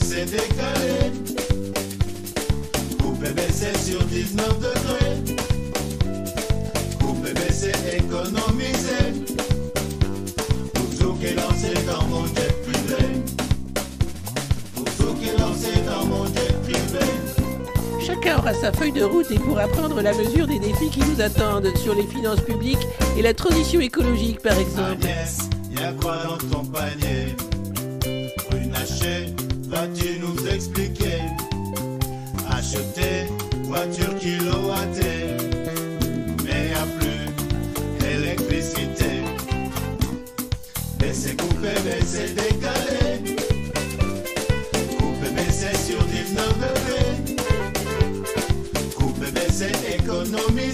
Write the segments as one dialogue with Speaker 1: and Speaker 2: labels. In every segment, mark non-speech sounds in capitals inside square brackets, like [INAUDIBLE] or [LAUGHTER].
Speaker 1: c'est décalé. Coupé, mais c'est sur 19 degrés. Coupé, mais c'est économisé. Pour qui est lancé dans mon jet privé. Pour qui est lancé dans mon jet privé.
Speaker 2: Chacun aura sa feuille de route et pourra prendre la mesure des défis qui nous attendent sur les finances publiques et la transition écologique par exemple.
Speaker 1: Agnès, y'a quoi dans ton panier Runacher, vas-tu nous expliquer? Acheter voiture kilowattée, mais y'a plus électricité. Baisser, couper, baisser, décaler. Couper, baisser sur 19 degrés. Couper, baisser, économiser.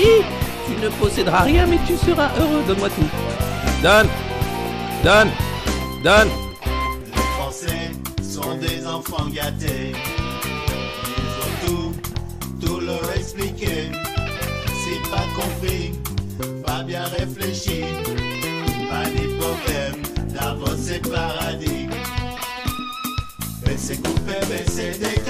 Speaker 2: Hi. Tu ne posséderas rien mais tu seras heureux, donne-moi tout.
Speaker 3: Donne Donne Donne
Speaker 1: Les Français sont des enfants gâtés. Ils ont tout, tout leur expliqué. Si pas compris, pas bien réfléchi, pas ni problème, d'abord c'est paradis. Baisser, couper, baisser, décaler.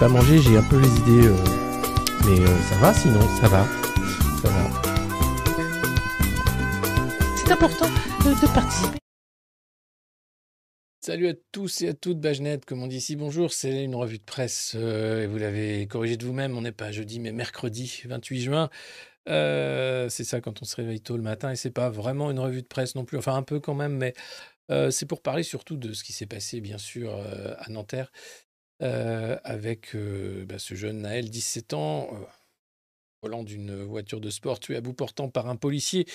Speaker 3: Pas mangé, j'ai un peu les idées. euh, Mais euh, ça va sinon, ça va. Ça va.
Speaker 2: C'est important de participer.
Speaker 3: Salut à tous et à toutes, Bagenette, comme on dit ici, bonjour, c'est une revue de presse, euh, et vous l'avez corrigé de vous-même, on n'est pas jeudi, mais mercredi 28 juin. Euh, c'est ça quand on se réveille tôt le matin, et c'est pas vraiment une revue de presse non plus, enfin un peu quand même, mais euh, c'est pour parler surtout de ce qui s'est passé, bien sûr, euh, à Nanterre, euh, avec euh, bah, ce jeune Naël, 17 ans, euh, volant d'une voiture de sport tué à bout portant par un policier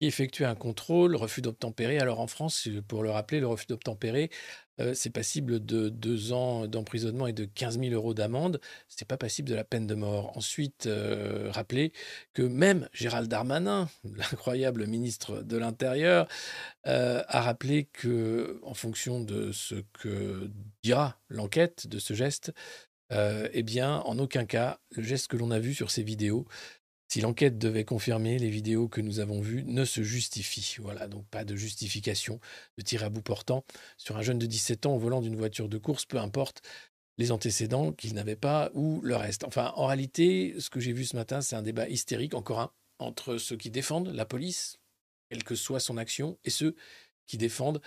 Speaker 3: qui effectuait un contrôle, refus d'obtempérer. Alors en France, pour le rappeler, le refus d'obtempérer, euh, c'est passible de deux ans d'emprisonnement et de 15 000 euros d'amende. C'est pas passible de la peine de mort. Ensuite, euh, rappeler que même Gérald Darmanin, [LAUGHS] l'incroyable ministre de l'Intérieur, euh, a rappelé que, en fonction de ce que dira l'enquête de ce geste, euh, eh bien, en aucun cas, le geste que l'on a vu sur ces vidéos si l'enquête devait confirmer, les vidéos que nous avons vues ne se justifient. Voilà, donc pas de justification de tir à bout portant sur un jeune de 17 ans au volant d'une voiture de course, peu importe. les antécédents qu'ils n'avaient pas ou le reste. Enfin, en réalité, ce que j'ai vu ce matin, c'est un débat hystérique, encore un, entre ceux qui défendent la police, quelle que soit son action, et ceux qui défendent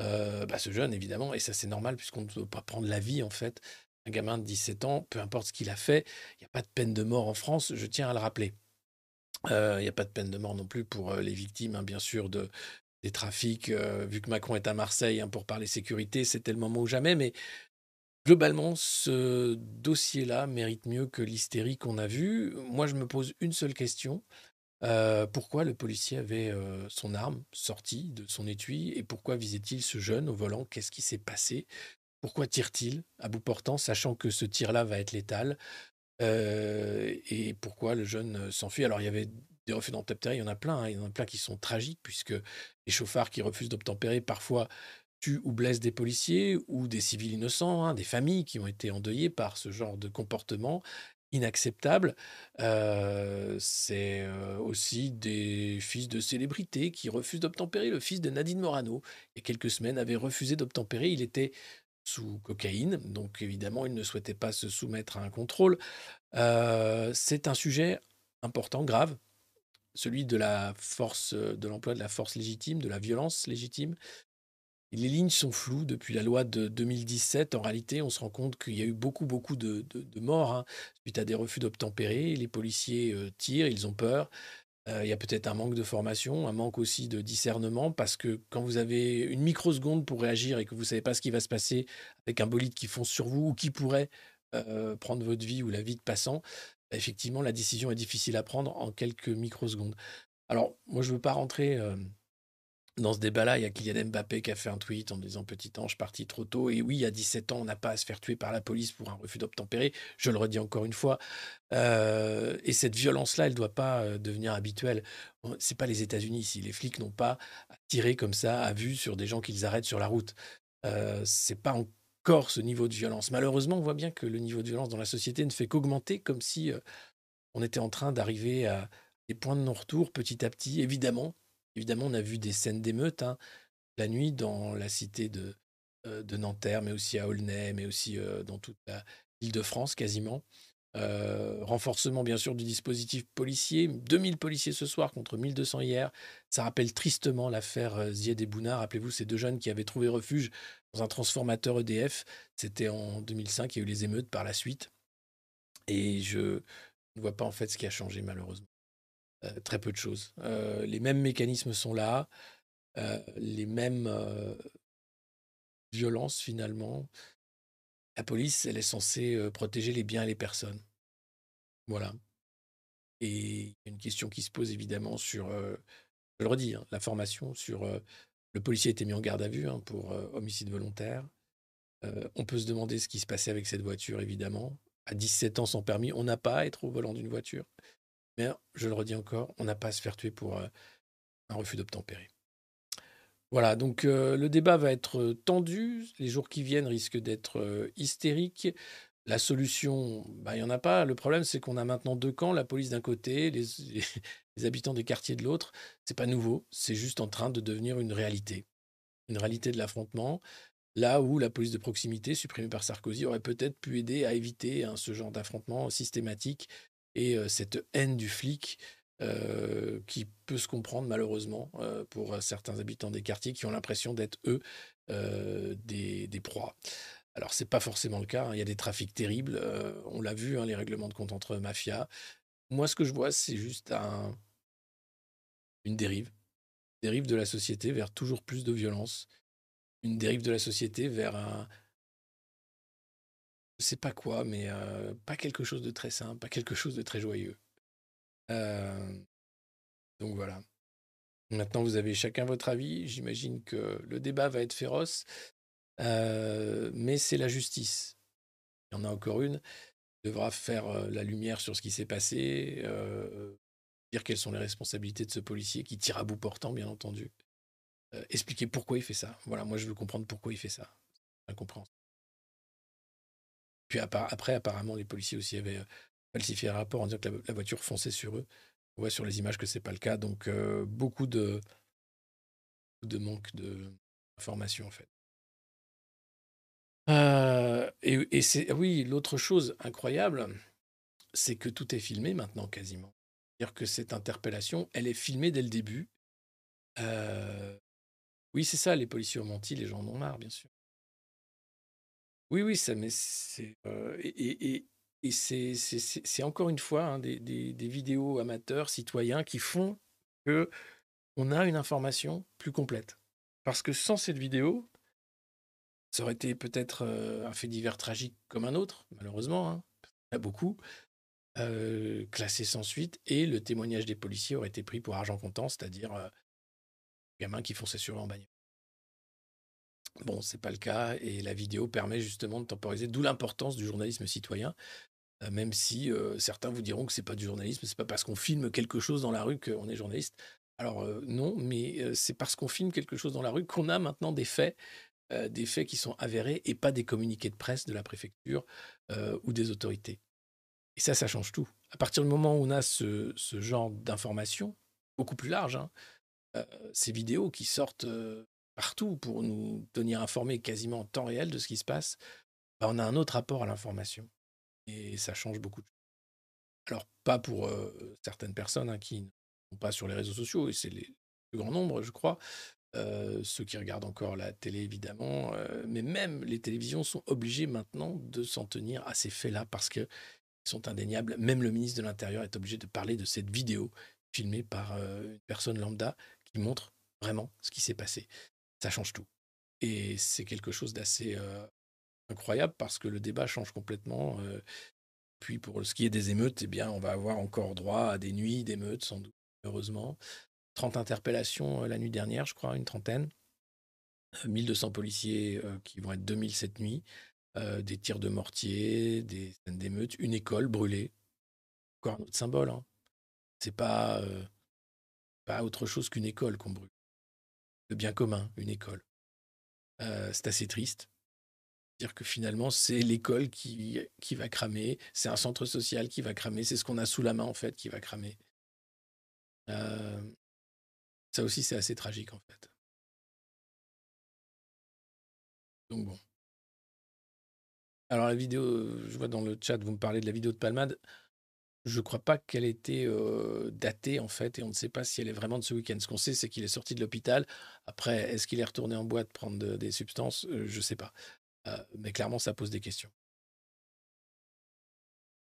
Speaker 3: euh, bah, ce jeune, évidemment. Et ça, c'est normal, puisqu'on ne peut pas prendre la vie, en fait. Un gamin de 17 ans, peu importe ce qu'il a fait, il n'y a pas de peine de mort en France, je tiens à le rappeler. Euh, il n'y a pas de peine de mort non plus pour euh, les victimes, hein, bien sûr, de, des trafics. vu que Macron est à Marseille hein, pour parler sécurité, c'était le moment ou jamais. Mais globalement, ce dossier-là mérite mieux que l'hystérie qu'on a vue. Moi, je me pose une seule question. pourquoi le policier avait son arme sortie de son étui et pourquoi visait-il ce jeune au volant? Qu'est-ce qui s'est passé? Pourquoi tire-t-il à bout portant, sachant que ce tir-là va être létal Et pourquoi le jeune s'enfuit? Alors, il y avait des refus d'obtempérer, il y en a plein, hein, il y en a plein qui sont tragiques, puisque les chauffards qui refusent d'obtempérer parfois tuent ou blessent des policiers ou des civils innocents, hein, des familles qui ont été endeuillées par ce genre de comportement inacceptable. Euh, c'est euh, aussi des fils de célébrités qui refusent d'obtempérer. Le fils de Nadine Morano, il y a quelques semaines, avait refusé d'obtempérer. Il était sous cocaïne, donc évidemment, il ne souhaitait pas se soumettre à un contrôle. Euh, c'est un sujet important, grave, celui de la force, de l'emploi de la force légitime, de la violence légitime. Les lignes sont floues depuis la loi de 2017. En réalité, on se rend compte qu'il y a eu beaucoup, beaucoup de, morts hein, suite à des refus d'obtempérer. Les policiers euh, tirent, ils ont peur. Il y a peut-être un manque de formation, un manque aussi de discernement, parce que quand vous avez une microseconde pour réagir et que vous ne savez pas ce qui va se passer avec un bolide qui fonce sur vous ou qui pourrait prendre votre vie ou la vie de passant, bah, effectivement, la décision est difficile à prendre en quelques microsecondes. Alors, moi, je ne veux pas rentrer dans ce débat-là, il y a Kylian Mbappé qui a fait un tweet en disant Petit ange parti trop tôt. Et oui, a 17 ans, on n'a pas à se faire tuer par la police pour un refus d'obtempérer. Je le redis encore une fois. Euh, et cette violence-là, elle ne doit pas euh, devenir habituelle. C'est pas les États-Unis ici. Les flics n'ont pas à tirer comme ça à vue sur des gens qu'ils arrêtent sur la route. Euh, c'est pas encore ce niveau de violence. Malheureusement, on voit bien que le niveau de violence dans la société ne fait qu'augmenter, comme si euh, on était en train d'arriver à des points de non-retour petit à petit. Évidemment, Évidemment, on a vu des scènes d'émeutes hein, la nuit dans la cité de, euh, de Nanterre, mais aussi à Aulnay, mais aussi euh, dans toute l'île de France quasiment. Euh, renforcement bien sûr du dispositif policier, 2000 policiers ce soir contre 1200 hier. Ça rappelle tristement l'affaire Zied et Bouna. Rappelez-vous ces deux jeunes qui avaient trouvé refuge dans un transformateur EDF. C'était en 2005, il y a eu les émeutes par la suite. Et je ne vois pas en fait ce qui a changé malheureusement. Euh, très peu de choses. Euh, les mêmes mécanismes sont là, euh, les mêmes violences finalement. La police, elle est censée protéger les biens et les personnes. Voilà. Et une question qui se pose évidemment sur, je le redis, hein, la formation sur le policier a été mis en garde à vue hein, pour homicide volontaire. on peut se demander ce qui se passait avec cette voiture, évidemment. À 17 ans sans permis, on n'a pas à être au volant d'une voiture. Je le redis encore, on n'a pas à se faire tuer pour euh, un refus d'obtempérer. Voilà, donc euh, le débat va être euh, tendu. Les jours qui viennent risquent d'être hystériques. La solution, bah, il n'y en a pas. Le problème, c'est qu'on a maintenant deux camps, la police d'un côté, les, [LAUGHS] les, habitants des quartiers de l'autre. C'est pas nouveau, c'est juste en train de devenir une réalité. Une réalité de l'affrontement. Là où la police de proximité, supprimée par Sarkozy, aurait peut-être pu aider à éviter hein, ce genre d'affrontement systématique et cette haine du flic qui peut se comprendre malheureusement pour certains habitants des quartiers qui ont l'impression d'être eux des, des, proies. Alors c'est pas forcément le cas, hein, il y a des trafics terribles, on l'a vu, hein, les règlements de compte entre mafias. Moi ce que je vois c'est juste un, une dérive, dérive de la société vers toujours plus de violence, une dérive de la société vers un, je sais pas quoi, mais pas quelque chose de très simple, pas quelque chose de très joyeux. donc voilà. Maintenant, vous avez chacun votre avis. J'imagine que le débat va être féroce, mais c'est la justice. Il y en a encore une. devra faire la lumière sur ce qui s'est passé, dire quelles sont les responsabilités de ce policier qui tire à bout portant, bien entendu. expliquer pourquoi il fait ça. Voilà, moi je veux comprendre pourquoi il fait ça. Incompréhensible. Puis après, apparemment, les policiers aussi avaient euh, falsifié un rapport en disant que la, voiture fonçait sur eux. On voit sur les images que ce n'est pas le cas. Donc, euh, beaucoup de, de manque d'informations, en fait. Euh, et, et c'est oui, l'autre chose incroyable, c'est que tout est filmé maintenant quasiment. C'est-à-dire que cette interpellation, elle est filmée dès le début. Oui, c'est ça, les policiers ont menti, les gens en ont marre, bien sûr. Oui, oui, ça, mais c'est euh, et, c'est, encore une fois hein, des, vidéos amateurs, citoyens, qui font que on a une information plus complète. Parce que sans cette vidéo, ça aurait été peut-être euh, un fait divers tragique comme un autre, malheureusement. Hein. Y a beaucoup. Euh, classé sans suite. Et le témoignage des policiers aurait été pris pour argent comptant, c'est-à-dire euh, gamin qui fonçait sur eux en. Bon, c'est pas le cas. Et la vidéo permet justement de temporiser, d'où l'importance du journalisme citoyen. Euh, même si euh, certains vous diront que c'est pas du journalisme, c'est pas parce qu'on filme quelque chose dans la rue qu'on est journaliste. Alors euh, non, mais c'est parce qu'on filme quelque chose dans la rue qu'on a maintenant des faits des faits qui sont avérés et pas des communiqués de presse de la préfecture ou des autorités. Et ça, ça change tout. À partir du moment où on a ce, ce genre d'informations, beaucoup plus large, hein, ces vidéos qui sortent partout pour nous tenir informés quasiment en temps réel de ce qui se passe, bah, on a un autre rapport à l'information. Et ça change beaucoup de choses. Alors, pas pour euh, certaines personnes hein, qui ne sont pas sur les réseaux sociaux, et c'est les plus grand nombre, je crois, euh, ceux qui regardent encore la télé, évidemment, euh, mais même les télévisions sont obligées maintenant de s'en tenir à ces faits-là parce qu'ils sont indéniables. Même le ministre de l'Intérieur est obligé de parler de cette vidéo filmée par une personne lambda qui montre vraiment ce qui s'est passé. Ça change tout. Et c'est quelque chose d'assez euh, incroyable parce que le débat change complètement. euh. puis pour ce qui est des émeutes, eh bien, on va avoir encore droit à des nuits d'émeutes, sans doute, heureusement. 30 interpellations euh, la nuit dernière, je crois, une trentaine. Euh, 1200 policiers qui vont être 2000 cette nuit. Des tirs de mortier, des scènes d'émeutes, une école brûlée. Encore un autre symbole. Hein. C'est pas, pas autre chose qu'une école qu'on brûle. Bien commun, une école. Euh, c'est assez triste. Dire que finalement, c'est l'école qui, qui va cramer, c'est un centre social qui va cramer, c'est ce qu'on a sous la main en fait qui va cramer. Euh, ça aussi, c'est assez tragique en fait. Donc bon. Alors la vidéo, je vois dans le chat, vous me parlez de la vidéo de Palmade. Je ne crois pas qu'elle ait été euh, datée en fait, et on ne sait pas si elle est vraiment de ce week-end. Ce qu'on sait, c'est qu'il est sorti de l'hôpital. Après, est-ce qu'il est retourné en boîte prendre de- des substances? Je ne sais pas. Mais clairement, ça pose des questions.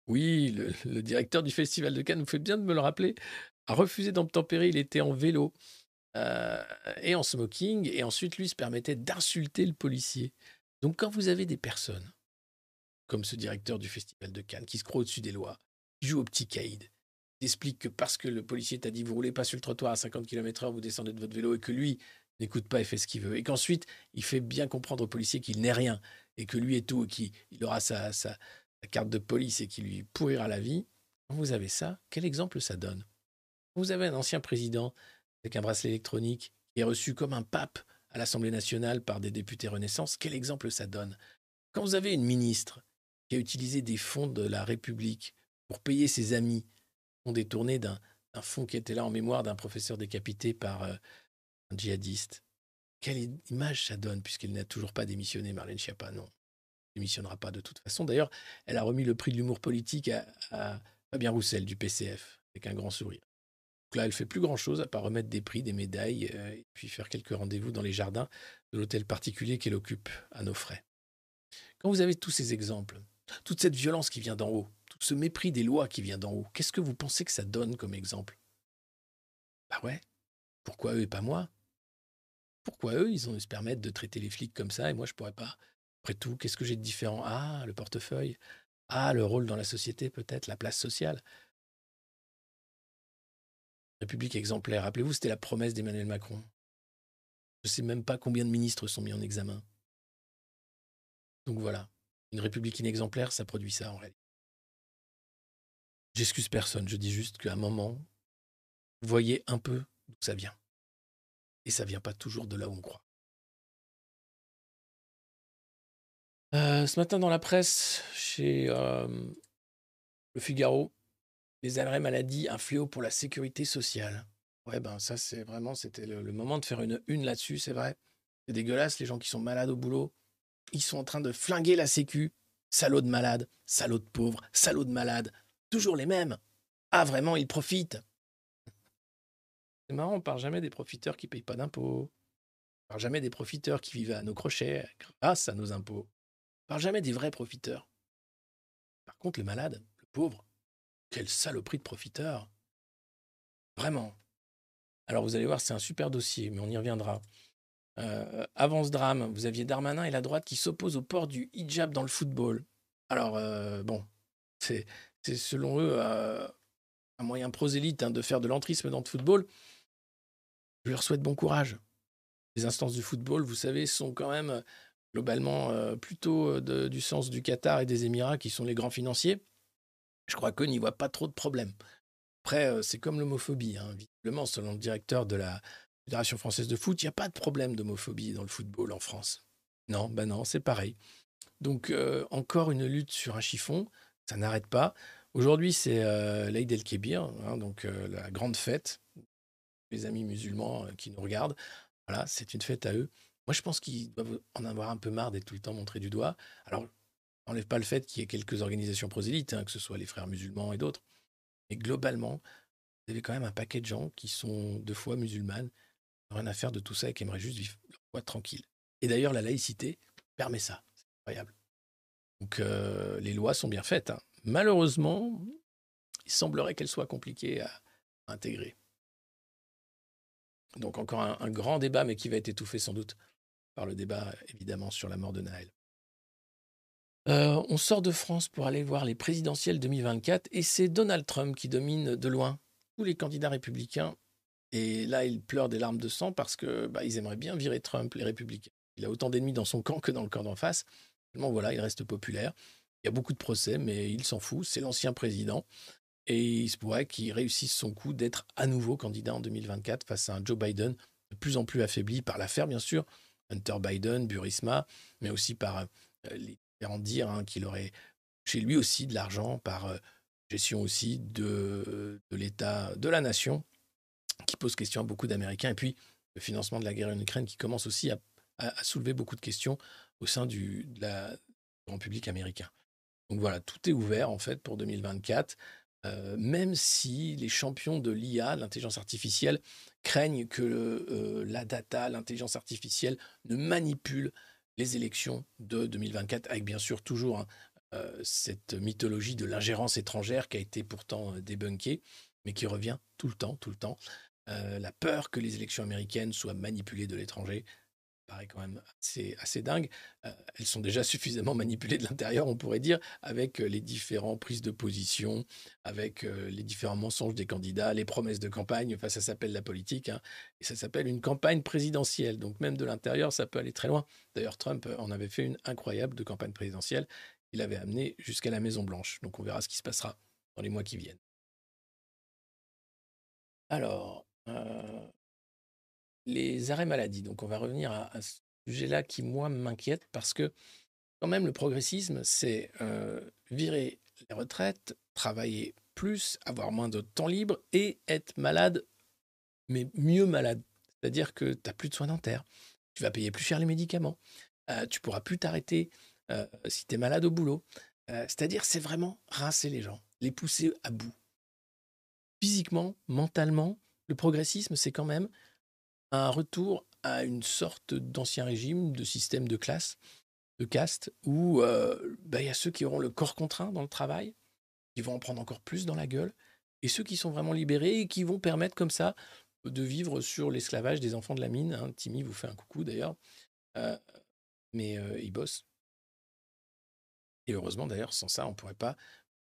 Speaker 3: Oui, [LAUGHS] le, directeur du Festival de Cannes, vous faites bien de me le rappeler, a refusé d'obtempérer. Il était en vélo et en smoking, et ensuite, lui, se permettait d'insulter le policier. Donc, quand vous avez des personnes comme ce directeur du Festival de Cannes qui se croit au-dessus des lois, joue au petit caïd, explique que parce que le policier t'a dit vous roulez pas sur le trottoir à 50 km/h, vous descendez de votre vélo, et que lui n'écoute pas et fait ce qu'il veut, et qu'ensuite, il fait bien comprendre au policier qu'il n'est rien, et que lui est tout, et qu'il il aura sa, sa- carte de police et qui lui pourrira la vie. Quand vous avez ça, quel exemple ça donne? Vous avez un ancien président avec un bracelet électronique qui est reçu comme un pape à l'Assemblée nationale par des députés Renaissance. Quel exemple ça donne? Quand vous avez une ministre qui a utilisé des fonds de la République pour payer ses amis, fonds détournés d'un fonds qui était là en mémoire d'un professeur décapité par euh, un djihadiste, quelle image ça donne puisqu'elle n'a toujours pas démissionné, Marlène Schiappa? Non, elle démissionnera pas de toute façon. D'ailleurs, elle a remis le prix de l'humour politique à, à Fabien Roussel du PCF avec un grand sourire. Donc là, elle fait plus grand-chose à part remettre des prix, des médailles, euh, et puis faire quelques rendez-vous dans les jardins de l'hôtel particulier qu'elle occupe à nos frais. Quand vous avez tous ces exemples, toute cette violence qui vient d'en haut, ce mépris des lois qui vient d'en haut, qu'est-ce que vous pensez que ça donne comme exemple? Bah ouais, pourquoi eux et pas moi? Pourquoi eux, ils ont se permettre de traiter les flics comme ça et moi je pourrais pas? Après tout, qu'est-ce que j'ai de différent? Ah, le portefeuille. Ah, le rôle dans la société peut-être, la place sociale. République exemplaire. Rappelez-vous, c'était la promesse d'Emmanuel Macron. Je ne sais même pas combien de ministres sont mis en examen. Donc voilà, une république inexemplaire, ça produit ça en réalité. J'excuse personne, je dis juste qu'à un moment, voyez un peu d'où ça vient. Et ça vient pas toujours de là où on croit. Euh, ce matin dans la presse, chez euh, Le Figaro, les arrêts maladie, un fléau pour la sécurité sociale. Ouais, ben ça, c'est vraiment, c'était le, le moment de faire une une là-dessus, c'est vrai. C'est dégueulasse, les gens qui sont malades au boulot. Ils sont en train de flinguer la sécu. Salaud de malades, salaud de pauvres, salaud de malades. Toujours les mêmes. Ah, vraiment, ils profitent. C'est marrant, on parle jamais des profiteurs qui payent pas d'impôts. On parle jamais des profiteurs qui vivent à nos crochets grâce à nos impôts. On parle jamais des vrais profiteurs. Par contre, le malade, le pauvre, quelle saloperie de profiteur. Vraiment. Alors vous allez voir, c'est un super dossier, mais on y reviendra. Euh, avant ce drame, vous aviez Darmanin et la droite qui s'opposent au port du hijab dans le football. Alors, euh, bon, c'est selon eux euh, un moyen prosélyte hein, de faire de l'entrisme dans le football. Je leur souhaite bon courage. Les instances du football, vous savez, sont quand même globalement plutôt du sens du Qatar et des Émirats qui sont les grands financiers. Je crois qu'eux n'y voient pas trop de problèmes. Après, c'est comme l'homophobie. Hein. Visiblement, selon le directeur de la Fédération française de foot, il n'y a pas de problème d'homophobie dans le football en France. Non, ben non, c'est pareil. Donc, encore une lutte sur un chiffon, ça n'arrête pas. Aujourd'hui, c'est euh, l'Aïd el-Kébir, hein, donc la grande fête. Les amis musulmans qui nous regardent, voilà, c'est une fête à eux. Moi, je pense qu'ils doivent en avoir un peu marre d'être tout le temps montrés du doigt. Alors, n'enlève pas le fait qu'il y ait quelques organisations prosélytes, hein, que ce soit les frères musulmans et d'autres. Mais globalement, vous avez quand même un paquet de gens qui sont deux fois musulmanes, rien à faire de tout ça et qui aimeraient juste vivre leur foi tranquille. Et d'ailleurs, la laïcité permet ça. C'est incroyable. Donc, euh, les lois sont bien faites. Hein. Malheureusement, il semblerait qu'elles soient compliquées à intégrer. Donc, encore un grand débat, mais qui va être étouffé sans doute par le débat, évidemment, sur la mort de Naël. Euh, on sort de France pour aller voir les présidentielles 2024 et c'est Donald Trump qui domine de loin tous les candidats républicains. Et là, il pleure des larmes de sang parce que bah, ils aimeraient bien virer Trump, les républicains. Il a autant d'ennemis dans son camp que dans le camp d'en face. Voilà, il reste populaire. Il y a beaucoup de procès, mais il s'en fout. C'est l'ancien président. Et il se pourrait qu'il réussisse son coup d'être à nouveau candidat en 2024 face à un Joe Biden de plus en plus affaibli par l'affaire, bien sûr. Hunter Biden, Burisma, mais aussi par euh, les en dire hein, qu'il aurait chez lui aussi de l'argent par euh, gestion aussi de, de l'État, de la nation, qui pose question à beaucoup d'Américains. Et puis le financement de la guerre en Ukraine qui commence aussi à, soulever beaucoup de questions au sein du, grand public américain. Donc voilà, tout est ouvert en fait pour 2024. Euh, même si les champions de l'IA, l'intelligence artificielle, craignent que euh, la data, l'intelligence artificielle ne manipule les élections de 2024, avec bien sûr toujours hein, euh, cette mythologie de l'ingérence étrangère qui a été pourtant débunkée, mais qui revient tout le temps, tout le temps. La peur que les élections américaines soient manipulées de l'étranger, paraît quand même assez, dingue. Euh, elles sont déjà suffisamment [LAUGHS] manipulées de l'intérieur, on pourrait dire, avec euh, les différentes prises de position, avec euh, les différents mensonges des candidats, les promesses de campagne. Enfin, ça s'appelle la politique, hein, et ça s'appelle une campagne présidentielle. Donc même de l'intérieur, ça peut aller très loin. D'ailleurs, Trump en avait fait une incroyable de campagne présidentielle. Il avait amené jusqu'à la Maison Blanche. Donc on verra ce qui se passera dans les mois qui viennent. Alors, les arrêts maladie. Donc on va revenir à, ce sujet-là qui, moi, m'inquiète parce que quand même, le progressisme, c'est euh, virer les retraites, travailler plus, avoir moins de temps libre et être malade, mais mieux malade. C'est-à-dire que tu n'as plus de soins dentaires, tu vas payer plus cher les médicaments, euh, tu pourras plus t'arrêter euh, si tu es malade au boulot. C'est-à-dire, c'est vraiment rincer les gens, les pousser à bout. Physiquement, mentalement, le progressisme, c'est quand même un retour à une sorte d'ancien régime, de système de classe, de caste, où euh, bah, il y a ceux qui auront le corps contraint dans le travail, qui vont en prendre encore plus dans la gueule, et ceux qui sont vraiment libérés et qui vont permettre comme ça de vivre sur l'esclavage des enfants de la mine. Hein. Timmy vous fait un coucou d'ailleurs, euh, mais euh, ils bossent. Et heureusement d'ailleurs, sans ça, on ne pourrait pas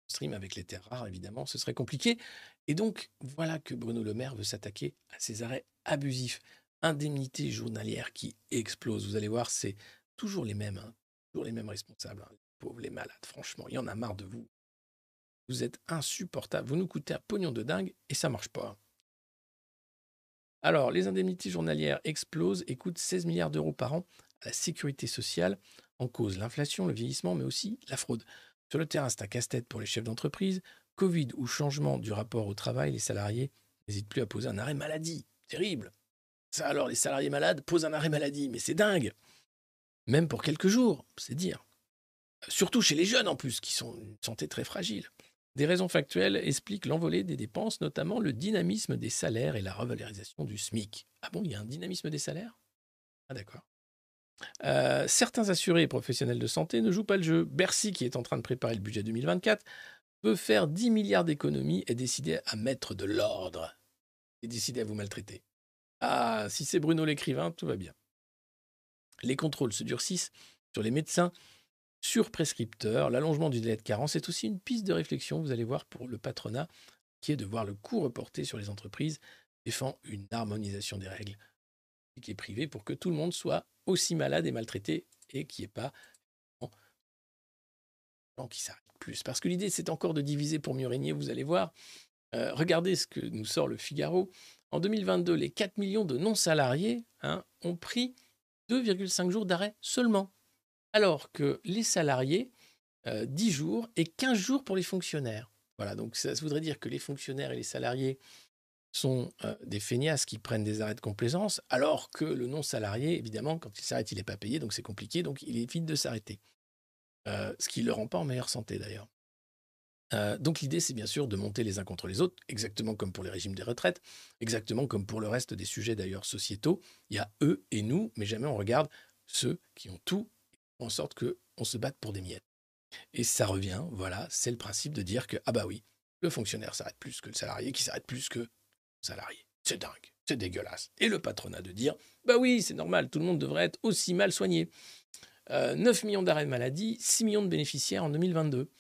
Speaker 3: stream avec les terres rares, évidemment, ce serait compliqué. Et donc, voilà que Bruno Le Maire veut s'attaquer à ces arrêts abusifs. Indemnités journalières qui explosent. Vous allez voir, c'est toujours les mêmes, hein, toujours les mêmes responsables. Hein, les pauvres, les malades, franchement, il y en a marre de vous. Vous êtes insupportables. Vous nous coûtez un pognon de dingue et ça marche pas. Alors, les indemnités journalières explosent et coûtent 16 milliards d'euros par an à la sécurité sociale, en cause l'inflation, le vieillissement, mais aussi la fraude. Sur le terrain, c'est un casse-tête pour les chefs d'entreprise. Covid ou changement du rapport au travail, les salariés n'hésitent plus à poser un arrêt maladie. Terrible. Ça alors, les salariés malades posent un arrêt maladie, mais c'est dingue. même pour quelques jours, c'est dire. Surtout chez les jeunes en plus, qui sont une santé très fragile. Des raisons factuelles expliquent l'envolée des dépenses, notamment le dynamisme des salaires et la revalorisation du SMIC. Ah bon, il y a un dynamisme des salaires? Ah d'accord. Euh, certains assurés et professionnels de santé ne jouent pas le jeu. Bercy, qui est en train de préparer le budget 2024, peut faire 10 milliards d'économies et décider à mettre de l'ordre. Et décider à vous maltraiter. Ah, si c'est Bruno l'écrivain, tout va bien. Les contrôles se durcissent sur les médecins surprescripteurs. L'allongement du délai de carence est aussi une piste de réflexion, vous allez voir, pour le patronat, qui est de voir le coût reporté sur les entreprises, défend une harmonisation des règles qui est privée pour que tout le monde soit aussi malade et maltraité et qu'il n'y pas qui s'arrêtent plus. Parce que l'idée, c'est encore de diviser pour mieux régner, vous allez voir. Euh, regardez ce que nous sort le Figaro. En 2022, les 4 millions de non-salariés hein, ont pris 2,5 jours d'arrêt seulement. Alors que les salariés, 10 euh, jours et 15 jours pour les fonctionnaires. Voilà, donc ça, voudrait dire que les fonctionnaires et les salariés sont euh, des feignasses qui prennent des arrêts de complaisance, alors que le non-salarié, évidemment, quand il s'arrête, il n'est pas payé, donc c'est compliqué, donc il évite de s'arrêter. Euh, ce qui ne le rend pas en meilleure santé d'ailleurs. donc l'idée, c'est bien sûr de monter les uns contre les autres, exactement comme pour les régimes des retraites, exactement comme pour le reste des sujets d'ailleurs sociétaux. Il y a eux et nous, mais jamais on regarde ceux qui ont tout en sorte qu'on se batte pour des miettes. Et ça revient, voilà, c'est le principe de dire que, ah bah oui, le fonctionnaire s'arrête plus que le salarié, qui s'arrête plus que le salarié. C'est dingue, c'est dégueulasse. Et le patronat de dire, bah oui, c'est normal, tout le monde devrait être aussi mal soigné. 9 euh, millions d'arrêts de maladie, 6 millions de bénéficiaires en 2022.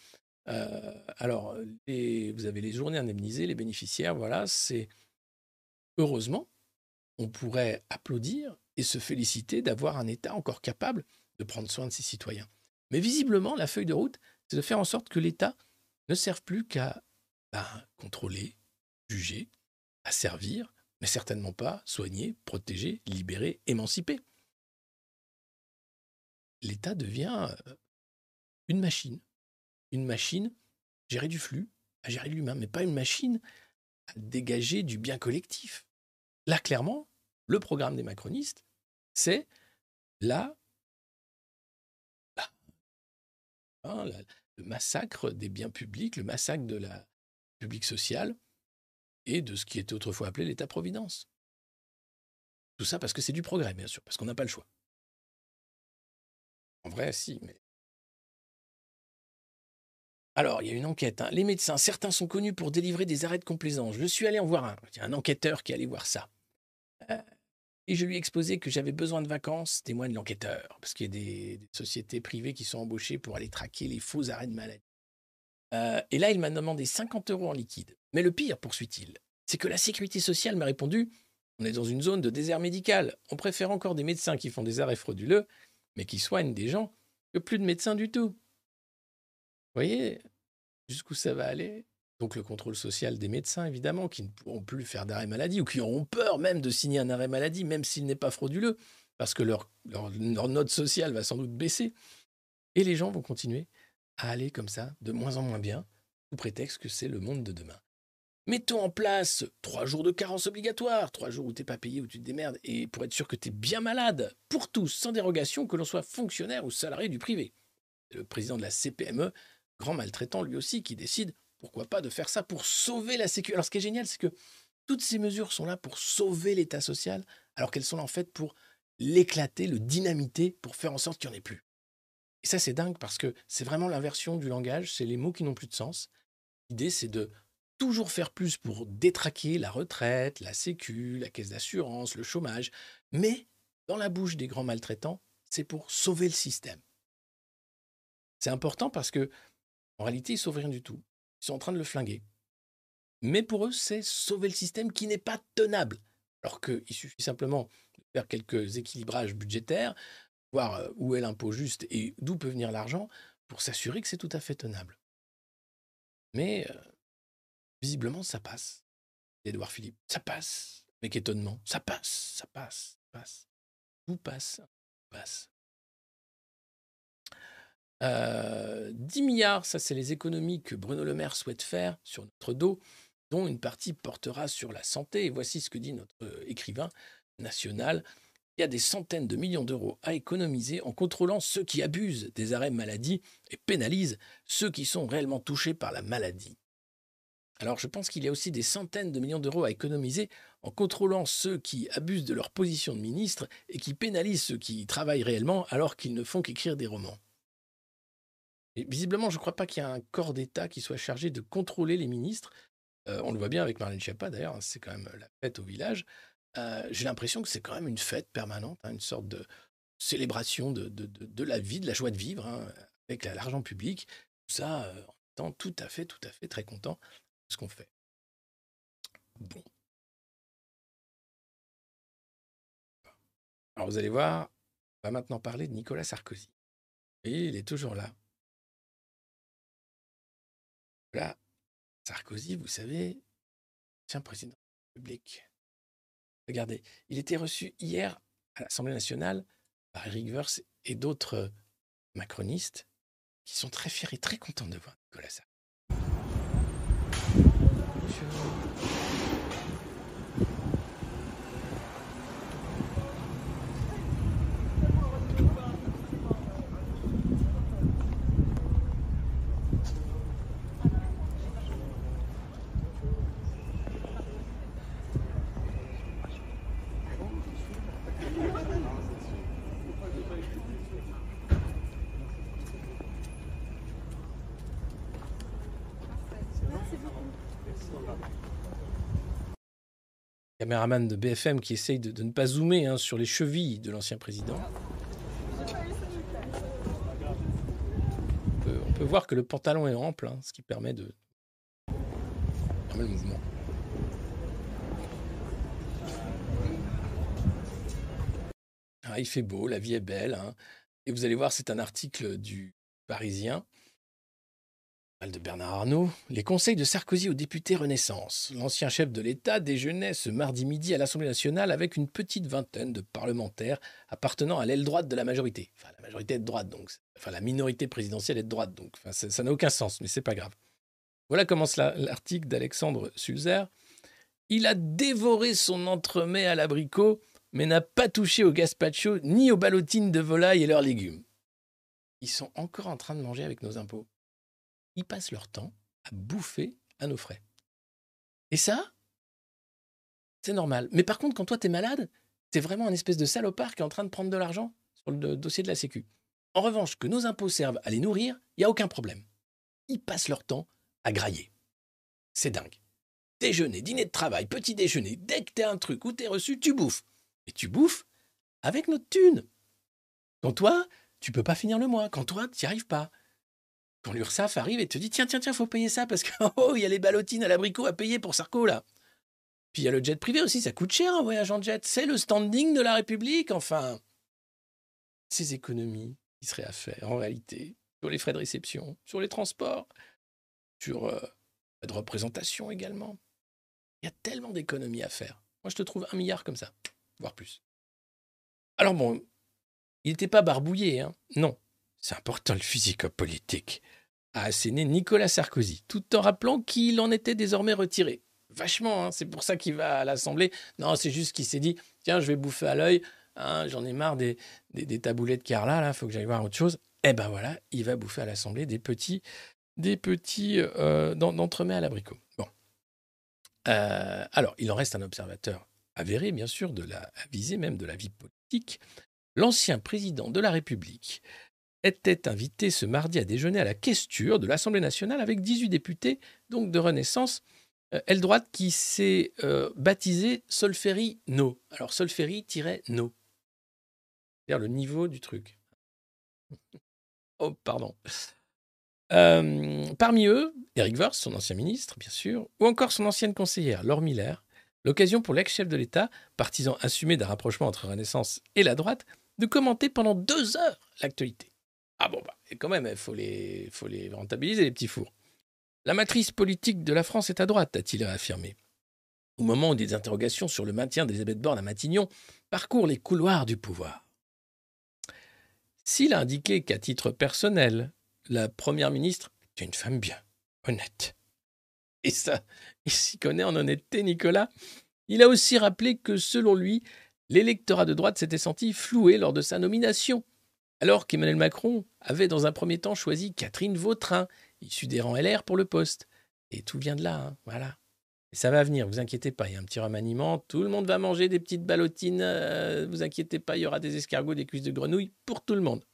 Speaker 3: Euh, alors, vous avez les journées indemnisées, les bénéficiaires, voilà, c'est heureusement, on pourrait applaudir et se féliciter d'avoir un État encore capable de prendre soin de ses citoyens. Mais visiblement, la feuille de route, c'est de faire en sorte que l'État ne serve plus qu'à ben, contrôler, juger, à servir, mais certainement pas soigner, protéger, libérer, émanciper. L'État devient euh, une machine. Une machine à gérer du flux, à gérer l'humain, mais pas une machine à dégager du bien collectif. Là, clairement, le programme des macronistes, c'est là Hein, le massacre des biens publics, le massacre de la public sociale et de ce qui était autrefois appelé l'État-providence. Tout ça parce que c'est du progrès, bien sûr, parce qu'on n'a pas le choix. Alors, il y a une enquête. Hein. Les médecins, certains sont connus pour délivrer des arrêts de complaisance. Je suis allé en voir un. Il y a un enquêteur qui allait voir ça. Euh, et je lui ai exposé que j'avais besoin de vacances, témoigne l'enquêteur, parce qu'il y a des, sociétés privées qui sont embauchées pour aller traquer les faux arrêts de maladie. Euh, et là, il m'a demandé 50 euros en liquide. Mais le pire, poursuit-il, c'est que la sécurité sociale m'a répondu on est dans une zone de désert médical. On préfère encore des médecins qui font des arrêts frauduleux, mais qui soignent des gens, que plus de médecins du tout. Vous voyez jusqu'où ça va aller? Donc le contrôle social des médecins, évidemment, qui ne pourront plus faire d'arrêt maladie ou qui auront peur même de signer un arrêt maladie, même s'il n'est pas frauduleux, parce que leur, leur, note sociale va sans doute baisser. Et les gens vont continuer à aller comme ça, de moins en moins bien, sous prétexte que c'est le monde de demain. Mettons en place trois jours de carence obligatoire, trois jours où tu n'es pas payé, où tu te démerdes, et pour être sûr que tu es bien malade, pour tous, sans dérogation, que l'on soit fonctionnaire ou salarié du privé. Le président de la CPME, grand maltraitant lui aussi, qui décide pourquoi pas de faire ça pour sauver la sécurité Alors ce qui est génial, c'est que toutes ces mesures sont là pour sauver l'État social, alors qu'elles sont là en fait pour l'éclater, le dynamiter, pour faire en sorte qu'il n'y en ait plus. Et ça, c'est dingue parce que c'est vraiment l'inversion du langage, c'est les mots qui n'ont plus de sens. L'idée, c'est de toujours faire plus pour détraquer la retraite, la sécu, la caisse d'assurance, le chômage. Mais dans la bouche des grands maltraitants, c'est pour sauver le système. C'est important parce que, en réalité, ils ne sauvent rien du tout. Ils sont en train de le flinguer. Mais pour eux, c'est sauver le système qui n'est pas tenable. Alors qu'il suffit simplement de faire quelques équilibrages budgétaires, voir euh, où est l'impôt juste et d'où peut venir l'argent, pour s'assurer que c'est tout à fait tenable. Mais euh, visiblement, ça passe. Édouard Philippe, ça passe. Mais qu'étonnement, ça passe, ça passe, ça passe. Tout passe, tout passe. 10 euh, milliards, ça c'est les économies que Bruno Le Maire souhaite faire sur notre dos, dont une partie portera sur la santé. Et voici ce que dit notre euh, écrivain national. il y a des centaines de millions d'euros à économiser en contrôlant ceux qui abusent des arrêts maladie et pénalisent ceux qui sont réellement touchés par la maladie. Alors je pense qu'il y a aussi des centaines de millions d'euros à économiser en contrôlant ceux qui abusent de leur position de ministre et qui pénalisent ceux qui travaillent réellement alors qu'ils ne font qu'écrire des romans. Visiblement, je ne crois pas qu'il y ait un corps d'État qui soit chargé de contrôler les ministres. Euh, on le voit bien avec Marlène Schiappa d'ailleurs, hein, c'est quand même la fête au village. Euh, j'ai l'impression que c'est quand même une fête permanente, hein, une sorte de célébration de, de, la vie, de la joie de vivre, hein, avec l'argent public. Tout ça euh, en étant tout à fait, tout à fait très content ce qu'on fait. Bon. Alors vous allez voir, on va maintenant parler de Nicolas Sarkozy. Et il est toujours là. Voilà. Sarkozy, vous savez, un président de la République. Regardez, il était reçu hier à l'Assemblée nationale par Eric Woerth et d'autres macronistes qui sont très fiers et très contents de voir Nicolas Sarkozy. sure. Caméraman de BFM qui essaye de, ne pas zoomer hein, sur les chevilles de l'ancien président. On peut, voir que le pantalon est ample, hein, ce qui permet de. Ah, il fait beau, la vie est belle. Hein. Et vous allez voir, c'est un article du Parisien de Bernard Arnault, les conseils de Sarkozy aux députés Renaissance. L'ancien chef de l'État déjeunait ce mardi midi à l'Assemblée nationale avec une petite vingtaine de parlementaires appartenant à l'aile droite de la majorité. Enfin, la majorité est droite, donc. Enfin, la minorité présidentielle est droite, donc. Ça n'a aucun sens, mais c'est pas grave. Voilà commence l'article d'Alexandre Sulzer. Il a dévoré son entremets à l'abricot, mais n'a pas touché au gazpacho ni aux ballotines de volaille et leurs légumes. Ils sont encore en train de manger avec nos impôts ils passent leur temps à bouffer à nos frais. Et ça, c'est normal. Mais par contre, quand toi, t'es malade, t'es vraiment un espèce de salopard qui est en train de prendre de l'argent sur le dossier de la Sécu. En revanche, que nos impôts servent à les nourrir, il n'y a aucun problème. Ils passent leur temps à grailler. C'est dingue. Déjeuner, dîner de travail, petit déjeuner, dès que t'as un truc ou t'es reçu, tu bouffes. Et tu bouffes avec notre thune. Quand toi, tu peux pas finir le mois. Quand toi, tu n'y arrives pas quand l'URSSAF arrive et te dit tiens, tiens, tiens, faut payer ça parce que [LAUGHS] oh, il y a les ballotines à l'abricot à payer pour Sarko là. Puis il y a le jet privé aussi, ça coûte cher un voyage en jet. C'est le standing de la République, enfin. Ces économies qui seraient à faire en réalité sur les frais de réception, sur les transports, sur euh, de représentation également. Il y a tellement d'économies à faire. Moi, je te trouve un milliard comme ça, voire plus. Alors bon, il n'était pas barbouillé, hein non. C'est important le physico-politique a asséné Nicolas Sarkozy, tout en rappelant qu'il en était désormais retiré. Vachement, hein, c'est pour ça qu'il va à l'Assemblée. Non, c'est juste qu'il s'est dit tiens, je vais bouffer à l'œil, hein, j'en ai marre des, des, taboulets de Carla, là, faut que j'aille voir autre chose. Eh ben voilà, il va bouffer à l'Assemblée des petits, des petits euh, d'entremets à l'abricot. Bon. Euh, alors, il en reste un observateur avéré, bien sûr, de la visée même de la vie politique. L'ancien président de la République, était invité ce mardi à déjeuner à la questure de l'Assemblée nationale avec 18 députés, donc de Renaissance, euh, droite qui s'est euh, baptisé Solferri No. Alors Solferri-No. C'est-à-dire le niveau du truc. [LAUGHS] oh, pardon. Euh, parmi eux, Eric Woerth, son ancien ministre, bien sûr, ou encore son ancienne conseillère, Laure Miller, l'occasion pour l'ex-chef de l'État, partisan assumé d'un rapprochement entre Renaissance et la droite, de commenter pendant deux heures l'actualité. Ah bon, bah, quand même, il faut les, faut les rentabiliser, les petits fours. La matrice politique de la France est à droite, a-t-il affirmé. Au moment où des interrogations sur le maintien d'Elisabeth Borne à Matignon parcourent les couloirs du pouvoir. S'il a indiqué qu'à titre personnel, la première ministre est une femme bien, honnête. Et ça, il s'y connaît en honnêteté, Nicolas. Il a aussi rappelé que, selon lui, l'électorat de droite s'était senti floué lors de sa nomination, alors qu'Emmanuel Macron avait dans un premier temps choisi Catherine Vautrin, issue des rangs LR pour le poste. Et tout vient de là, hein, voilà. Et ça va venir, vous inquiétez pas, il y a un petit remaniement, tout le monde va manger des petites ballotines, euh, vous inquiétez pas, il y aura des escargots, des cuisses de grenouille pour tout le monde.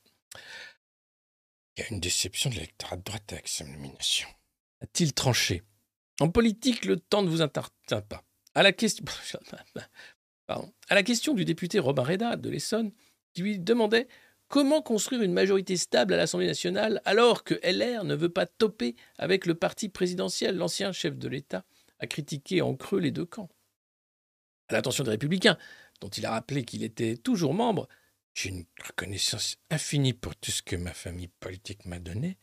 Speaker 4: Il y a une déception de l'électorat de droite avec sa nomination.
Speaker 3: A-t-il tranché? En politique, le temps ne vous appartient pas. À la question, [LAUGHS] Pardon. À la question du député Robin Reda de l'Essonne, qui lui demandait comment construire une majorité stable à l'Assemblée nationale alors que LR ne veut pas toper avec le parti présidentiel, l'ancien chef de l'État a critiqué en creux les deux camps. À l'attention des républicains, dont il a rappelé qu'il était toujours membre,
Speaker 4: j'ai une reconnaissance infinie pour tout ce que ma famille politique m'a donné.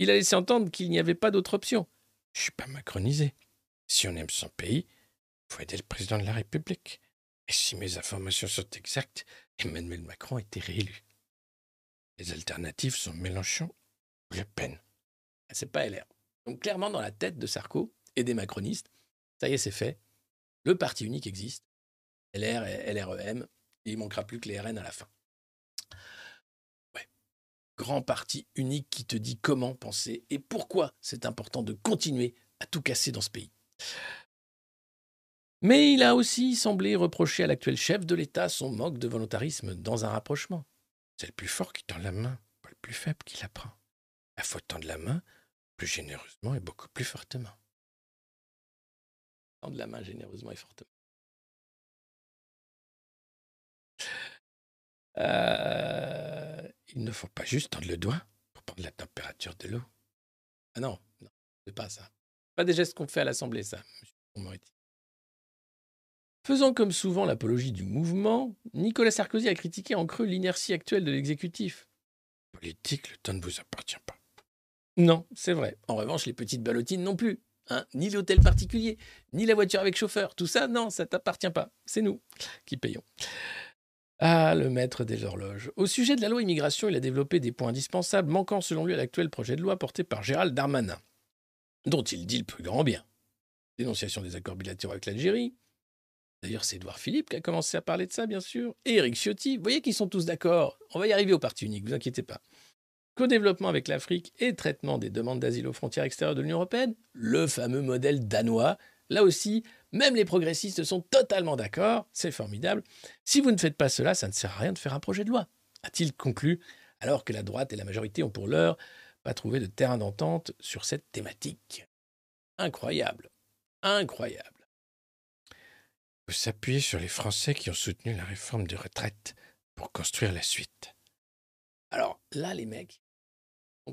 Speaker 3: Il a laissé entendre qu'il n'y avait pas d'autre option.
Speaker 4: Je suis pas macronisé. Si on aime son pays, il faut aider le président de la République. Et si mes informations sont exactes, Emmanuel Macron a été réélu. Les alternatives sont Mélenchon ou Le Pen.
Speaker 3: C'est pas LR. Donc clairement dans la tête de Sarko, et des macronistes. Ça y est, c'est fait. Le parti unique existe. LR et LREM. Et il manquera plus que les RN à la fin. Ouais. Grand parti unique qui te dit comment penser et pourquoi c'est important de continuer à tout casser dans ce pays. Mais il a aussi semblé reprocher à l'actuel chef de l'État son manque de volontarisme dans un rapprochement.
Speaker 4: C'est le plus fort qui tend la main, pas le plus faible qui la prend. Il faut tendre la main plus généreusement et beaucoup plus fortement
Speaker 3: de la main généreusement et fortement.
Speaker 4: Euh, il ne faut pas juste tendre le doigt pour prendre la température de l'eau.
Speaker 3: Ah non, non, c'est pas ça. Pas des gestes qu'on fait à l'Assemblée, ça, Faisant comme souvent l'apologie du mouvement, Nicolas Sarkozy a critiqué en creux l'inertie actuelle de l'exécutif.
Speaker 4: Politique, le temps ne vous appartient pas.
Speaker 3: Non, c'est vrai. En revanche, les petites ballotines non plus. Hein, ni l'hôtel particulier, ni la voiture avec chauffeur. Tout ça, non, ça t'appartient pas. C'est nous qui payons. Ah, le maître des horloges. Au sujet de la loi immigration, il a développé des points indispensables manquant selon lui à l'actuel projet de loi porté par Gérald Darmanin, dont il dit le plus grand bien. Dénonciation des accords bilatéraux avec l'Algérie. D'ailleurs, c'est Édouard Philippe qui a commencé à parler de ça, bien sûr. Et Éric Ciotti. Vous voyez qu'ils sont tous d'accord. On va y arriver au parti unique, vous inquiétez pas co-développement avec l'Afrique et traitement des demandes d'asile aux frontières extérieures de l'Union européenne, le fameux modèle danois. Là aussi, même les progressistes sont totalement d'accord, c'est formidable. Si vous ne faites pas cela, ça ne sert à rien de faire un projet de loi, a-t-il conclu, alors que la droite et la majorité ont pour l'heure pas trouvé de terrain d'entente sur cette thématique. Incroyable, incroyable.
Speaker 4: Vous s'appuyez sur les Français qui ont soutenu la réforme des retraites pour construire la suite.
Speaker 3: Alors là, les mecs,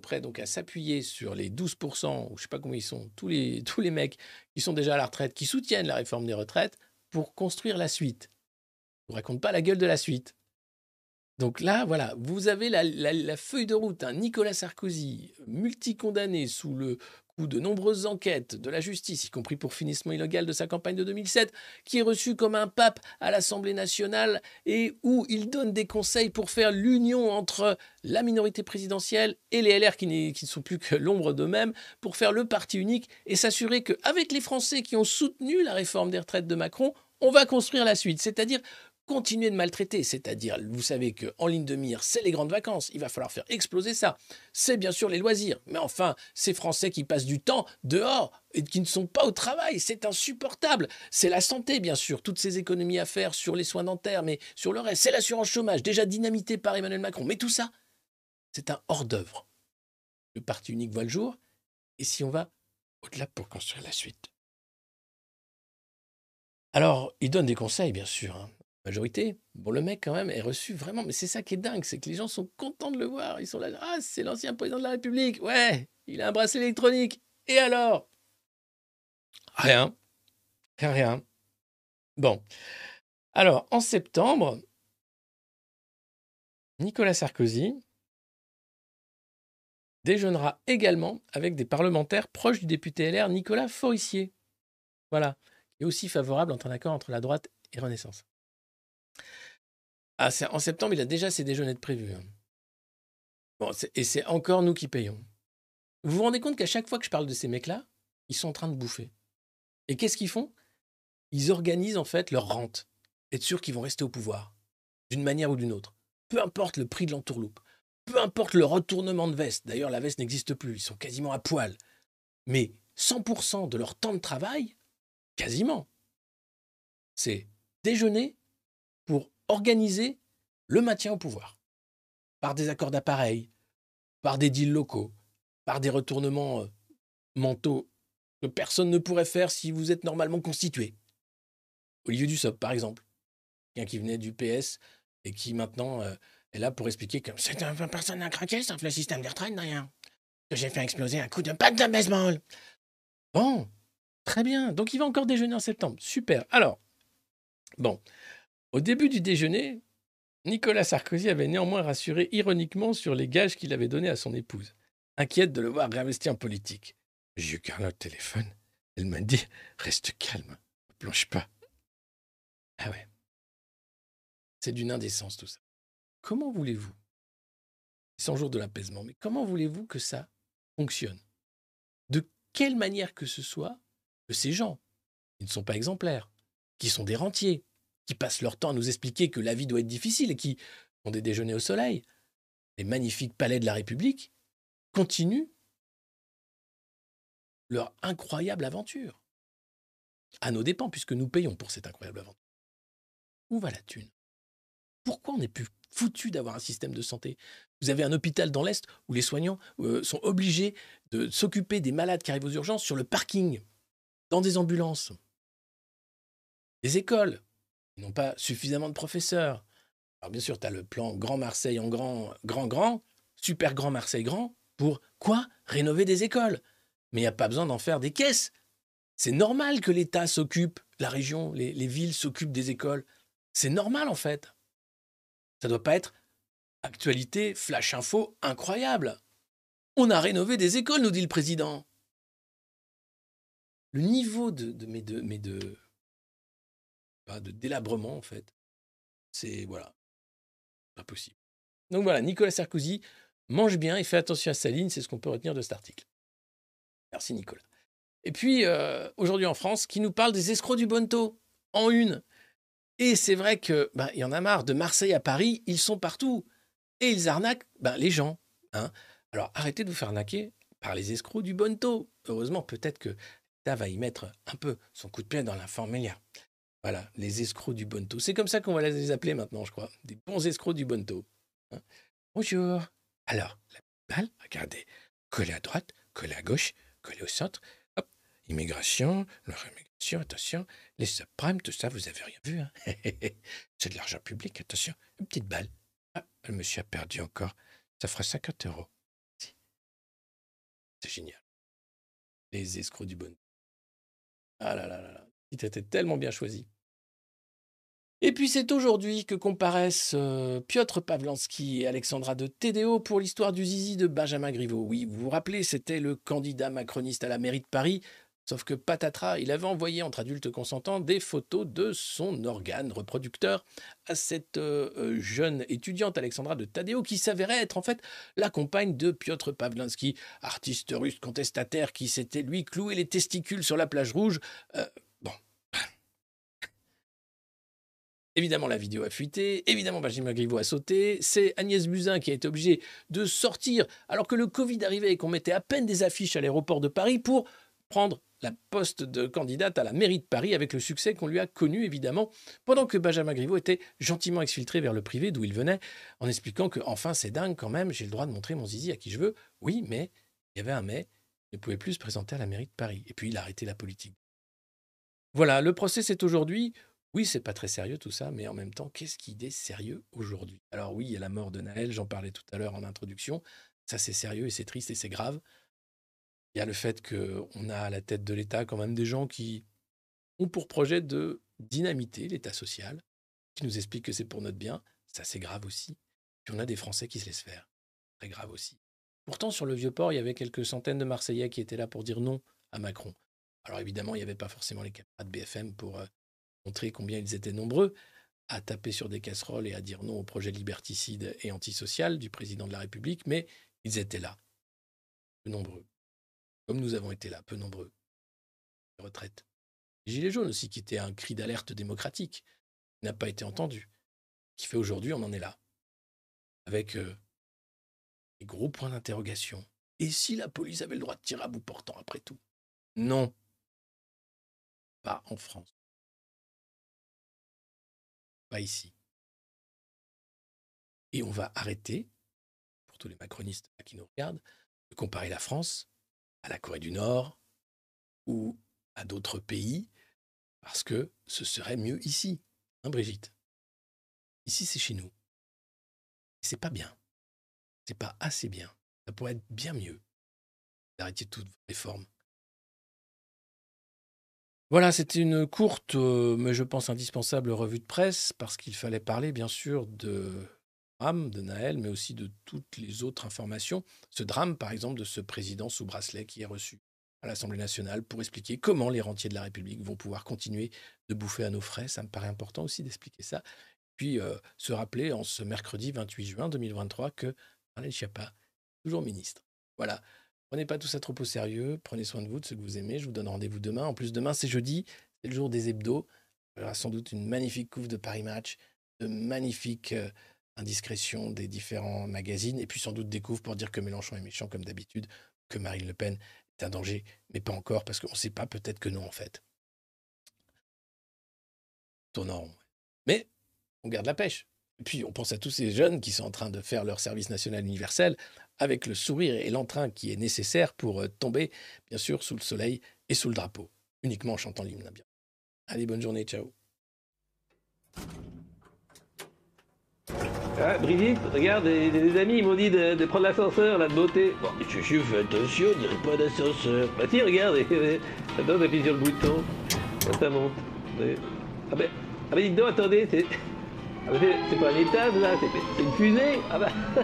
Speaker 3: prêts donc à s'appuyer sur les 12%, ou je sais pas combien ils sont, tous les, [LAUGHS] tous les mecs qui sont déjà à la retraite, qui soutiennent la réforme des retraites, pour construire la suite. Je vous raconte pas la gueule de la suite. Donc là, voilà, vous avez la, feuille de route. un Nicolas Sarkozy, multicondamné sous le ou de nombreuses enquêtes de la justice, y compris pour finissement illégal de sa campagne de 2007, qui est reçu comme un pape à l'Assemblée nationale et où il donne des conseils pour faire l'union entre la minorité présidentielle et les LR qui, ne sont plus que l'ombre d'eux-mêmes, pour faire le parti unique et s'assurer qu'avec les Français qui ont soutenu la réforme des retraites de Macron, on va construire la suite. C'est-à-dire continuer de maltraiter. C'est-à-dire, vous savez qu'en ligne de mire, c'est les grandes vacances. Il va falloir faire exploser ça. C'est bien sûr les loisirs. Mais enfin, ces Français qui passent du temps dehors et qui ne sont pas au travail, c'est insupportable. C'est la santé, bien sûr. Toutes ces économies à faire sur les soins dentaires, mais sur le reste, c'est l'assurance chômage, déjà dynamité par Emmanuel Macron. Mais tout ça, c'est un hors-d'œuvre. Le parti unique voit le jour. Et si on va au-delà pour construire la suite? Alors, il donne des conseils, bien sûr. Hein majorité. Bon, le mec, quand même, est reçu vraiment. Mais c'est ça qui est dingue, c'est que les gens sont contents de le voir. Ils sont là, ah, c'est l'ancien président de la République. Ouais, il a un bracelet électronique. Et alors? Rien. Rien. Bon. Alors, en septembre, Nicolas Sarkozy déjeunera également avec des parlementaires proches du député LR Nicolas Forissier. Voilà. Est aussi favorable entre un accord entre la droite et Renaissance. Ah, en septembre, il a déjà ses déjeuners de prévus. Hein. Et c'est encore nous qui payons. Vous vous rendez compte qu'à chaque fois que je parle de ces mecs-là, ils sont en train de bouffer. Et qu'est-ce qu'ils font? Ils organisent en fait leur rente. être sûr qu'ils vont rester au pouvoir, d'une manière ou d'une autre. Peu importe le prix de l'entourloupe, peu importe le retournement de veste. D'ailleurs, la veste n'existe plus, ils sont quasiment à poil. Mais 100% de leur temps de travail, quasiment, c'est déjeuner pour organiser le maintien au pouvoir. Par des accords d'appareil, par des deals locaux, par des retournements euh, mentaux que personne ne pourrait faire si vous êtes normalement constitué. Olivier Dussopt, par exemple, qui venait du PS et qui maintenant euh, est là pour expliquer que c'est un personne n'a craqué sauf le système de retraite rien. Que j'ai fait exploser un coup de patte de baseball. Bon, très bien. Donc il va encore déjeuner en septembre. Super. Alors, bon, au début du déjeuner, Nicolas Sarkozy avait néanmoins rassuré ironiquement sur les gages qu'il avait donnés à son épouse, inquiète de le voir réinvestir en politique. J'ai eu Carla au téléphone. Elle m'a dit Reste calme, ne plonge pas. Ah ouais. C'est d'une indécence tout ça. Comment voulez-vous? 100 jours de l'apaisement, mais comment voulez-vous que ça fonctionne? De quelle manière que ce soit que ces gens, qui ne sont pas exemplaires, qui sont des rentiers, qui passent leur temps à nous expliquer que la vie doit être difficile et qui ont des déjeuners au soleil, les magnifiques palais de la République, continuent leur incroyable aventure. À nos dépens, puisque nous payons pour cette incroyable aventure. Où va la thune? Pourquoi on n'est plus foutu d'avoir un système de santé? Vous avez un hôpital dans l'Est où les soignants euh, sont obligés de s'occuper des malades qui arrivent aux urgences sur le parking, dans des ambulances. Des écoles, ils n'ont pas suffisamment de professeurs. Alors bien sûr, tu as le plan Grand Marseille en grand, grand, grand, super grand Marseille grand, pour quoi Rénover des écoles? Mais il n'y a pas besoin d'en faire des caisses. C'est normal que l'État s'occupe, la région, les, les villes s'occupent des écoles. C'est normal en fait. Ça ne doit pas être actualité, flash info incroyable. On a rénové des écoles, nous dit le président. Le niveau de, de, mais pas de délabrement en fait, c'est voilà, pas possible. Donc voilà, Nicolas Sarkozy mange bien et fait attention à sa ligne, c'est ce qu'on peut retenir de cet article. Merci Nicolas. Et puis euh, aujourd'hui en France, qui nous parle des escrocs du Bonto en une. Et c'est vrai que ben, il y en a marre de Marseille à Paris, ils sont partout et ils arnaquent ben, les gens. Hein. Alors arrêtez de vous faire arnaquer par les escrocs du Bonto. Heureusement, peut-être que l'État va y mettre un peu son coup de pied dans l'information. Voilà, les escrocs du Bonto. C'est comme ça qu'on va les appeler maintenant, je crois. Des bons escrocs du Bonto. Hein. Bonjour. Alors, la balle, regardez, collée à droite, collée à gauche, collée au centre. Hop, immigration, leur immigration, attention, les subprimes, tout ça, vous avez rien vu. Hein [LAUGHS] C'est de l'argent public, attention. Une petite balle. Ah, le monsieur a perdu encore. Ça fera 50 euros. C'est génial. Les escrocs du Bonto. Ah là là là là. Il était tellement bien choisi. Et puis c'est aujourd'hui que comparaissent euh, Piotr Pavlansky et Alexandra de TDO pour l'histoire du zizi de Benjamin Griveaux. Oui, vous vous rappelez, c'était le candidat macroniste à la mairie de Paris. Sauf que patatras, il avait envoyé entre adultes consentants des photos de son organe reproducteur à cette euh, euh, jeune étudiante Alexandra de Tadeo qui s'avérait être en fait la compagne de Piotr Pavlansky, artiste russe contestataire qui s'était lui cloué les testicules sur la plage rouge bon. Évidemment, la vidéo a fuité. Évidemment, Benjamin Griveaux a sauté. C'est Agnès Buzyn qui a été obligée de sortir alors que le Covid arrivait et qu'on mettait à peine des affiches à l'aéroport de Paris pour prendre la poste de candidate à la mairie de Paris avec le succès qu'on lui a connu évidemment, pendant que Benjamin Griveaux était gentiment exfiltré vers le privé d'où il venait, en expliquant que enfin c'est dingue quand même, j'ai le droit de montrer mon zizi à qui je veux. Oui, mais il y avait un mais, il ne pouvait plus se présenter à la mairie de Paris. Et puis il a arrêté la politique. Voilà, le procès c'est aujourd'hui. Oui, c'est pas très sérieux tout ça, mais en même temps, qu'est-ce qui est sérieux aujourd'hui? Alors oui, il y a la mort de Naël, j'en parlais tout à l'heure en introduction. Ça c'est sérieux et c'est triste et c'est grave. Il y a le fait qu'on a à la tête de l'État quand même des gens qui ont pour projet de dynamiter l'État social, qui nous expliquent que c'est pour notre bien. Ça, c'est grave aussi. Puis on a des Français qui se laissent faire. Très grave aussi. Pourtant, sur le Vieux-Port, il y avait quelques centaines de Marseillais qui étaient là pour dire non à Macron. Alors évidemment, il n'y avait pas forcément les camarades BFM pour euh, montrer combien ils étaient nombreux à taper sur des casseroles et à dire non au projet liberticide et antisocial du président de la République, mais ils étaient là, peu nombreux comme nous avons été là, peu nombreux. Les retraites. Les Gilets jaunes aussi, qui étaient un cri d'alerte démocratique. n'a pas été entendu, qui fait aujourd'hui on en est là, avec euh, des gros points d'interrogation. Et si la police avait le droit de tirer à bout portant après tout? Non, pas en France, ici. Et on va arrêter, pour tous les macronistes qui nous regardent, de comparer la France à la Corée du Nord ou à d'autres pays, parce que ce serait mieux ici, hein Brigitte? Ici, c'est chez nous. C'est pas bien. C'est pas assez bien. Ça pourrait être bien mieux. D'arrêter toutes vos réformes. Voilà, c'était une courte, euh, mais je pense indispensable revue de presse, parce qu'il fallait parler, bien sûr, de drame de Naël, mais aussi de toutes les autres informations. Ce drame, par exemple, de ce président sous bracelet qui est reçu à l'Assemblée nationale pour expliquer comment les rentiers de la République vont pouvoir continuer de bouffer à nos frais. Ça me paraît important aussi d'expliquer ça. Puis euh, se rappeler en ce mercredi 28 juin 2023 que Marlène Schiappa, toujours ministre. Voilà. Prenez pas tout ça trop au sérieux. Prenez soin de vous, de ce que vous aimez. Je vous donne rendez-vous demain. En plus, demain, c'est jeudi. C'est le jour des hebdos. Il y aura sans doute une magnifique couve de Paris Match, de magnifiques euh, indiscrétions des différents magazines, et puis sans doute des couves pour dire que Mélenchon est méchant comme d'habitude, que Marine Le Pen est un danger, mais pas encore, parce qu'on ne sait pas, peut-être que non, en fait. Tournant Mais on garde la pêche. Et puis on pense à tous ces jeunes qui sont en train de faire leur service national universel avec le sourire et l'entrain qui est nécessaire pour euh, tomber, bien sûr, sous le soleil et sous le drapeau, uniquement en chantant l'hymne. Bien. Allez, bonne journée, ciao.
Speaker 5: Ah, Brigitte, regarde, les, les amis, ils m'ont dit de, prendre l'ascenseur, là, de beauté. Bon, je, je fais attention, on dirait pas d'ascenseur. Bah si, regarde, [LAUGHS] attends, t'appuies sur le bouton, ça monte. Ah ben, ah ben, dites donc, attendez, c'est... Ah ben, c'est- c'est pas un étage, là, c'est une fusée Ah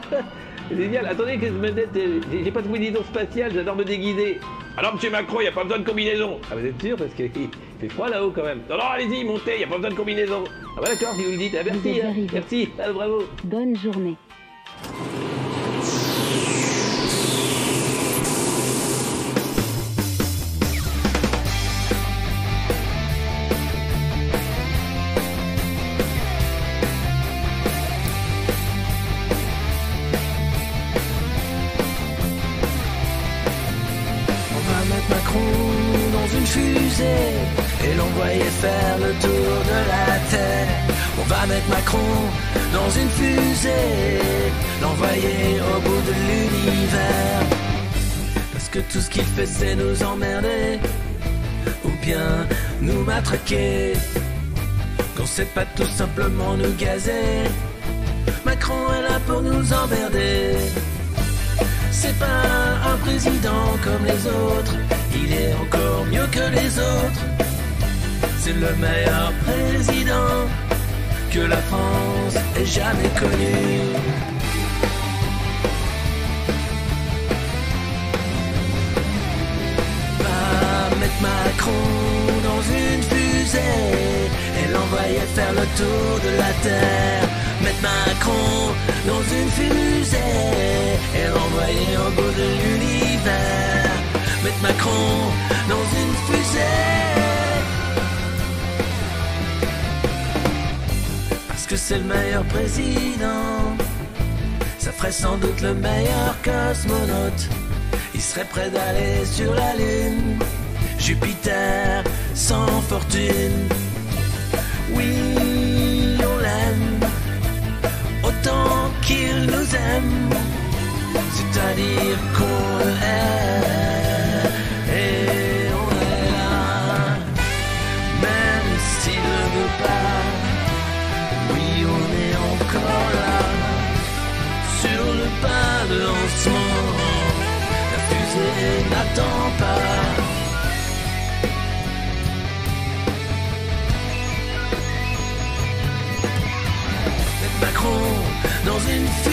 Speaker 5: c'est [LAUGHS] génial. Attendez que je j'ai pas de combinaison spatiale, j'adore me déguiser. Alors, monsieur Macron, il a pas besoin de combinaison. Ah, vous êtes sûr Parce qu'il [LAUGHS] fait froid là-haut quand même. Non, non, allez-y, montez, il a pas besoin de combinaison. Ah bah d'accord, si vous le dites. Ah, merci, hein, merci, ah, bravo.
Speaker 6: Bonne journée.
Speaker 7: Qu'il fait c'est nous emmerder ou bien nous matraquer. Qu'on sait pas tout simplement nous gazer. Macron est là pour nous emmerder. C'est pas un président comme les autres, il est encore mieux que les autres. C'est le meilleur président que la France ait jamais connu. Macron dans une fusée et l'envoyer faire le tour de la Terre. Mettre Macron dans une fusée et l'envoyer au bout de l'univers. Mettre Macron dans une fusée. Parce que c'est le meilleur président. Ça ferait sans doute le meilleur cosmonaute. Il serait prêt d'aller sur la Lune. Jupiter sans fortune. Oui, on l'aime. Autant qu'il nous aime. C'est-à-dire qu'on l'aime. Et on est là. Même s'il ne veut pas. Oui, on est encore là. Sur le pas de lancement, la fusée n'attend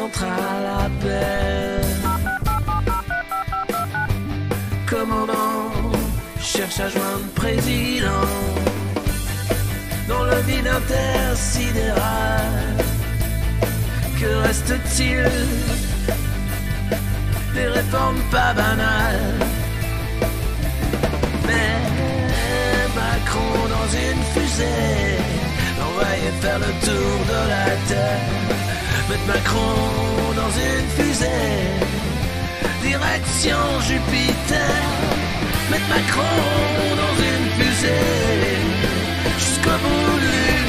Speaker 7: Centrale appelle. Commandant cherche à joindre président dans le vide intersidéral. Que reste-t-il? Des réformes pas banales. Mais Macron dans une fusée, l'envoyer faire le tour de la terre. Mettre Macron dans une fusée, direction Jupiter. Mettre Macron dans une fusée, jusqu'au bout de